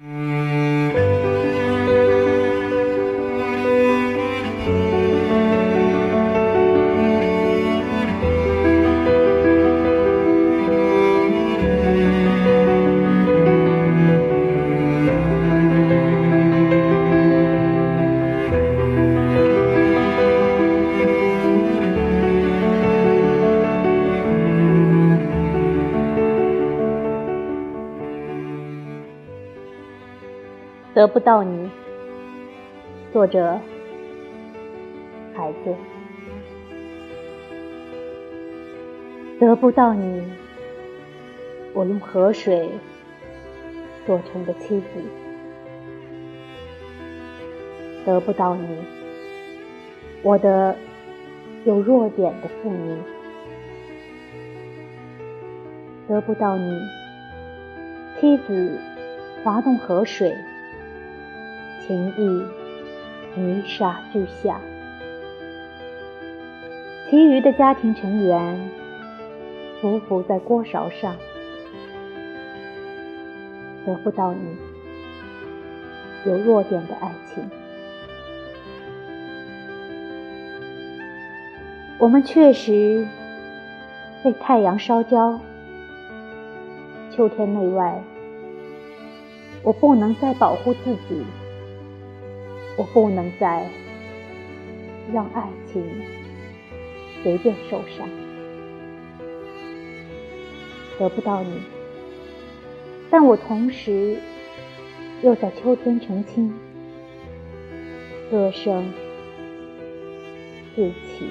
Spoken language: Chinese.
Mm. 得不到你，作者孩子。得不到你，我用河水做成的妻子。得不到你，我的有弱点的妇女。得不到你，妻子滑动河水。情意泥沙俱下，其余的家庭成员匍匐在锅勺上，得不到你有弱点的爱情。我们确实被太阳烧焦，秋天内外，我不能再保护自己。我不能再让爱情随便受伤，得不到你，但我同时又在秋天成亲，歌声四起。